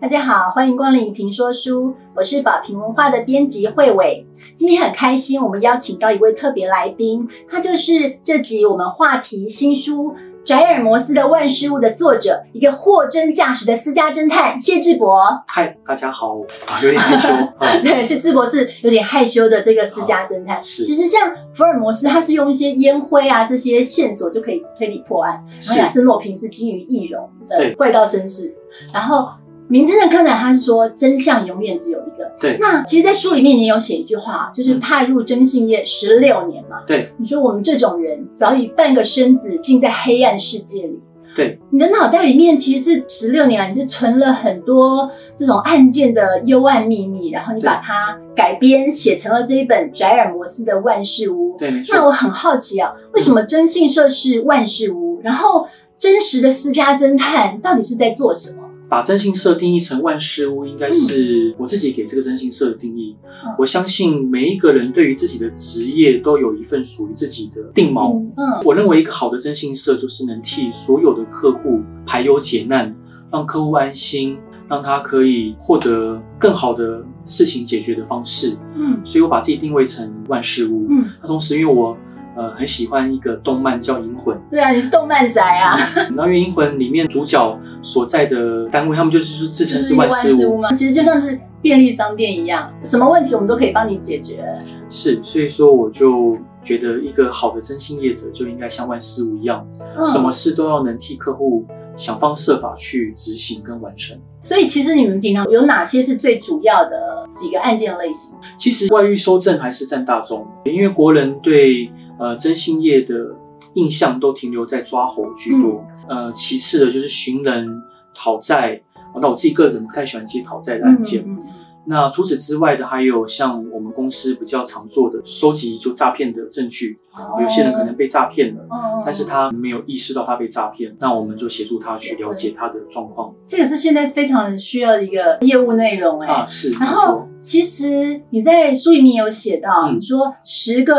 大家好，欢迎光临评说书，我是宝瓶文化的编辑慧伟。今天很开心，我们邀请到一位特别来宾，他就是这集我们话题新书《宅尔摩斯的万事物》的作者，一个货真价实的私家侦探谢志博。嗨，大家好，啊，有点害羞。啊 对，是志博是有点害羞的这个私家侦探。是其实像福尔摩斯，他是用一些烟灰啊这些线索就可以推理破案，然后是亚森罗平是基于易容的怪盗绅士，然后名侦探柯南他是说真相永远只有一个。对那其实，在书里面你有写一句话，就是嗯踏入征信业十六年嘛。对，你说我们这种人早已半个身子浸在黑暗世界里。对，你的脑袋里面其实是十六年来，你是存了很多这种案件的幽暗秘密，然后你把它改编写成了这一本《宅尔摩斯的万事屋》。对，没错。那我很好奇啊，为什么征信社是万事屋？然后真实的私家侦探到底是在做什么？把征信社定义成万事屋，应该是我自己给这个征信社的定义。嗯我相信每一个人对于自己的职业都有一份属于自己的定锚。嗯嗯我认为一个好的征信社就是能替所有的客户排忧解难，让客户安心，让他可以获得更好的事情解决的方式。嗯所以我把自己定位成万事屋。嗯，那同时，因为我呃很喜欢一个动漫叫《银魂》。对啊，你是动漫宅啊，然后因为《银魂》里面主角所在的单位，他们就是自称是万事屋，嘛，其实就像是便利商店一样，什么问题我们都可以帮你解决。是，所以说我就觉得一个好的征信业者就应该像万事屋一样，嗯什么事都要能替客户想方设法去执行跟完成。所以其实你们平常有哪些是最主要的几个案件类型？其实外遇收证还是占大宗，因为国人对呃征信业的印象都停留在抓猴居多，呃，其次的就是寻人讨债。哦那我自己个人不太喜欢接讨债的案件。嗯嗯那除此之外的，还有像我们公司比较常做的，收集就诈骗的证据。嗯有些人可能被诈骗了，哦但是他没有意识到他被诈骗，那我们就协助他去了解他的状况。这个是现在非常需要的一个业务内容哎、啊，是，没然后错，其实你在书里面有写到，嗯你说十个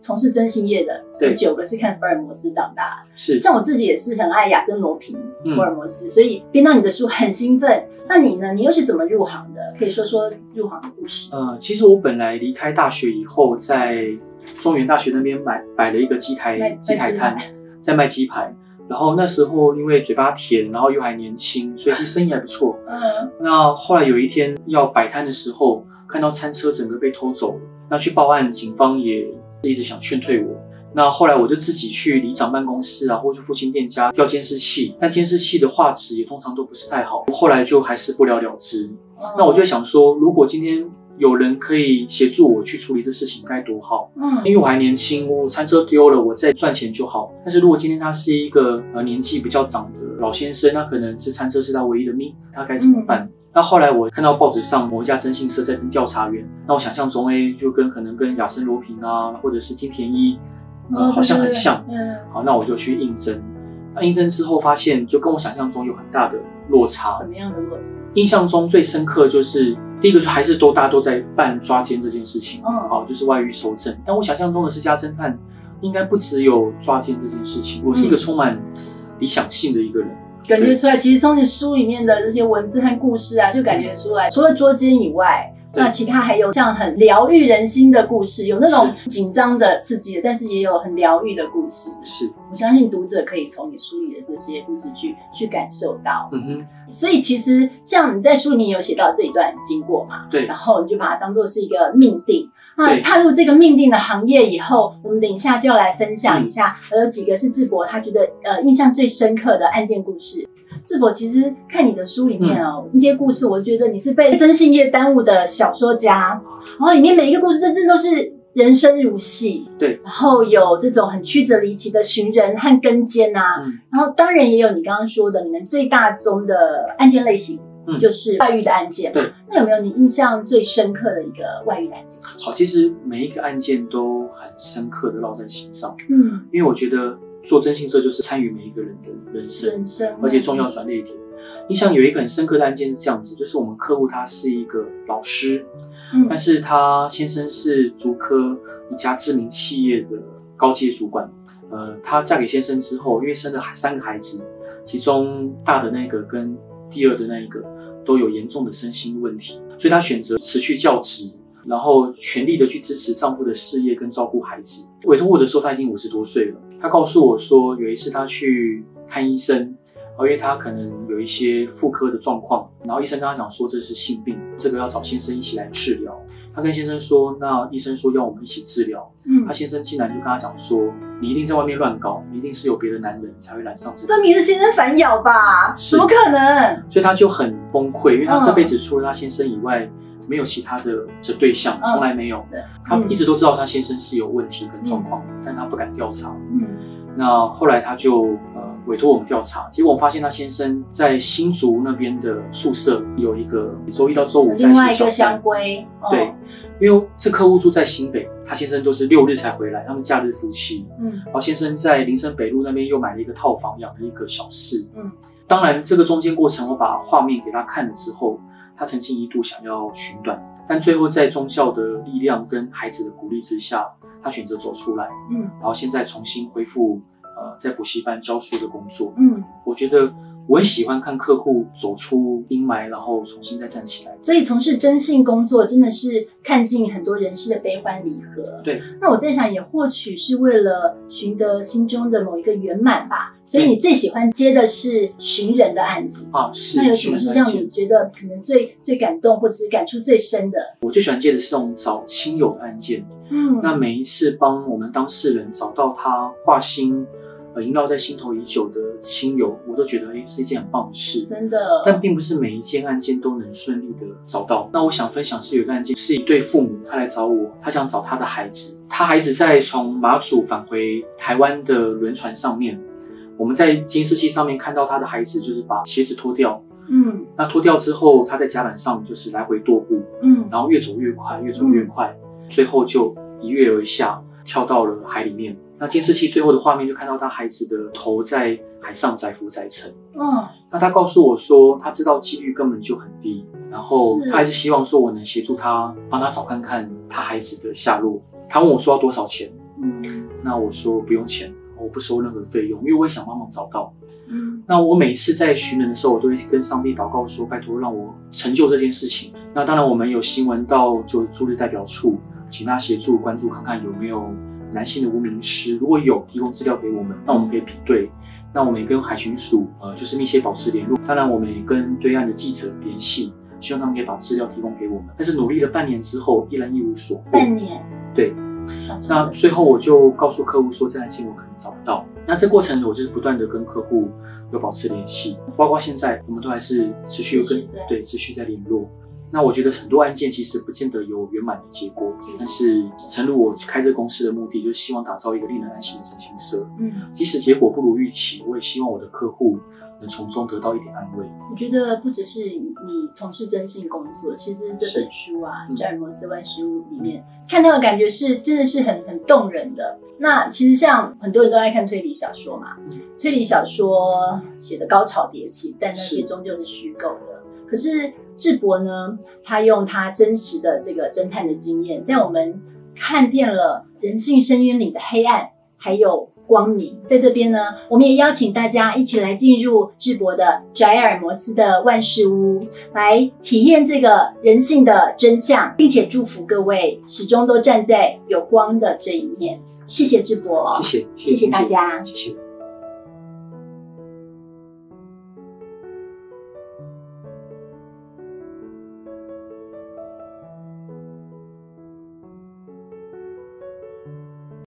从事征信业的，对有九个是看福尔摩斯长大的。是，像我自己也是很爱亚森罗平、嗯福尔摩斯，所以编到你的书很兴奋。那你呢？你又是怎么入行的？可以说说入行的故事。呃，其实我本来离开大学以后，在中原大学那边买摆了一个鸡台鸡台摊，在卖鸡排。然后那时候因为嘴巴甜，然后又还年轻，所以其实生意还不错。嗯那后来有一天要摆摊的时候，看到餐车整个被偷走了，那去报案，警方也一直想劝退我。那后来我就自己去里长办公室啊，或者父亲店家调监视器，但监视器的画质也通常都不是太好，后来就还是不了了之。那我就想说，如果今天有人可以协助我去处理这事情，该多好！嗯因为我还年轻，我餐车丢了，我再赚钱就好。但是如果今天他是一个呃年纪比较长的老先生，那可能这餐车是他唯一的命，他该怎么办？那后来我看到报纸上某一家征信社在跟调查员，那我想象中哎，就跟可能跟亚森罗平啊，或者是金田一，呃，哦好像很像。嗯好，那我就去应征。那应征之后发现，就跟我想象中有很大的落差。怎么样的落差？印象中最深刻就是第一个，就还是都大家都在办抓奸这件事情，嗯好，就是外遇收证。但我想象中的私家侦探应该不只有抓奸这件事情，我是一个充满理想性的一个人。感觉出来，其实从你书里面的这些文字和故事啊，就感觉出来，除了捉奸以外。对那其他还有像很疗愈人心的故事，有那种紧张的、刺激的，但是也有很疗愈的故事。是，我相信读者可以从你书里的这些故事去去感受到。嗯哼，所以其实像你在书里面有写到这一段经过嘛，对然后你就把它当做是一个命定。那踏入这个命定的行业以后，我们等一下就要来分享一下，嗯有几个是智博他觉得呃印象最深刻的案件故事。智博其实看你的书里面哦，那些故事，我觉得你是被征信业耽误的小说家，然后里面每一个故事真正都是人生如戏，对，然后有这种很曲折离奇的寻人和跟监啊，嗯。然后当然也有你刚刚说的，你们最大宗的案件类型，嗯。就是外遇的案件嘛。对，那有没有你印象最深刻的一个外遇的案件？好，其实每一个案件都很深刻的烙在心上，嗯，因为我觉得做征信社就是参与每一个人的人生，人生，而且重要转捩点。印象有一个很深刻的案件是这样子，就是我们客户他是一个老师，嗯但是他先生是竹科一家知名企业的高阶主管。呃，她嫁给先生之后，因为生了三个孩子，其中大的那个跟第二的那一个都有严重的身心问题，所以她选择辞去教职，然后全力的去支持丈夫的事业跟照顾孩子。委托我的时候，她已经五十多岁了。她告诉我说，有一次他去看医生。因为他可能有一些妇科的状况，然后医生跟他讲说这是性病，这个要找先生一起来治疗。他跟先生说，那医生说要我们一起治疗。嗯，他先生竟然就跟他讲说，你一定在外面乱搞，你一定是有别的男人才会染上这。分明是先生反咬吧？怎么可能？所以他就很崩溃，因为他这辈子除了他先生以外，没有其他的这对象，从来没有。他一直都知道他先生是有问题跟状况，但他不敢调查。嗯，那后来他就。委托我们调查，结果我们发现他先生在新竹那边的宿舍有一个周一到周五在另外一个香龟，对，因为这客户住在新北，他先生都是六日才回来，他们假日夫妻，嗯，然后先生在林森北路那边又买了一个套房，养了一个小室，嗯，当然这个中间过程，我把画面给他看了之后，他曾经一度想要寻短，但最后在宗教的力量跟孩子的鼓励之下，他选择走出来，嗯，然后现在重新恢复。呃，在补习班教书的工作，嗯，我觉得我很喜欢看客户走出阴霾，然后重新再站起来。所以从事征信工作，真的是看尽很多人世的悲欢离合。对。那我在想，也或许是为了寻得心中的某一个圆满吧。所以你最喜欢接的是寻人的案子啊？是。那有什么是让你觉得可能最最感动，或者是感触最深的？我最喜欢接的是这种找亲友的案件。嗯。那每一次帮我们当事人找到他画心。萦绕在心头已久的亲友，我都觉得哎是一件很棒的事，真的。但并不是每一件案件都能顺利的找到。那我想分享是有一个案件，是一对父母，他来找我，他想找他的孩子。他孩子在从马祖返回台湾的轮船上面，我们在监视器上面看到他的孩子就是把鞋子脱掉，嗯，那脱掉之后，他在甲板上就是来回踱步，嗯，然后越走越快，越走越快，最后就一跃而下，跳到了海里面。那监视器最后的画面就看到他孩子的头在海上载浮载沉。嗯，那他告诉我说，他知道几率根本就很低，然后他还是希望说我能协助他，帮他找看看他孩子的下落。他问我说要多少钱？嗯，那我说不用钱，我不收任何费用，因为我也想帮忙找到。嗯，那我每次在寻人的时候，我都会跟上帝祷告说，拜托让我成就这件事情。那当然，我们有新闻到就驻日代表处，请他协助关注看看有没有。男性的无名尸，如果有提供资料给我们，那我们可以比对。那我们也跟海巡署，呃，就是密切保持联络。当然，我们也跟对岸的记者联系，希望他们可以把资料提供给我们。但是努力了半年之后，依然一无所获。半年，对。那最后我就告诉客户说，这台机我可能找不到。那这过程我就是不断的跟客户有保持联系，包括现在我们都还是持续有跟对持续在联络。那我觉得很多案件其实不见得有圆满的结果，但是诚如我开这公司的目的，就是希望打造一个令人安心的征信社。嗯，即使结果不如预期，我也希望我的客户能从中得到一点安慰。我觉得不只是你从事征信工作，其实这本书啊《詹尔摩斯万事屋》里面看到的感觉是真的是很很动人的。那其实像很多人都爱看推理小说嘛，推理小说写的高潮迭起，但那些终究是虚构的。可是。智博呢，他用他真实的这个侦探的经验，带我们看遍了人性深渊里的黑暗，还有光明。在这边呢，我们也邀请大家一起来进入智博的宅尔摩斯的万事屋，来体验这个人性的真相，并且祝福各位始终都站在有光的这一面。谢谢智博，谢谢，谢谢大家，谢谢。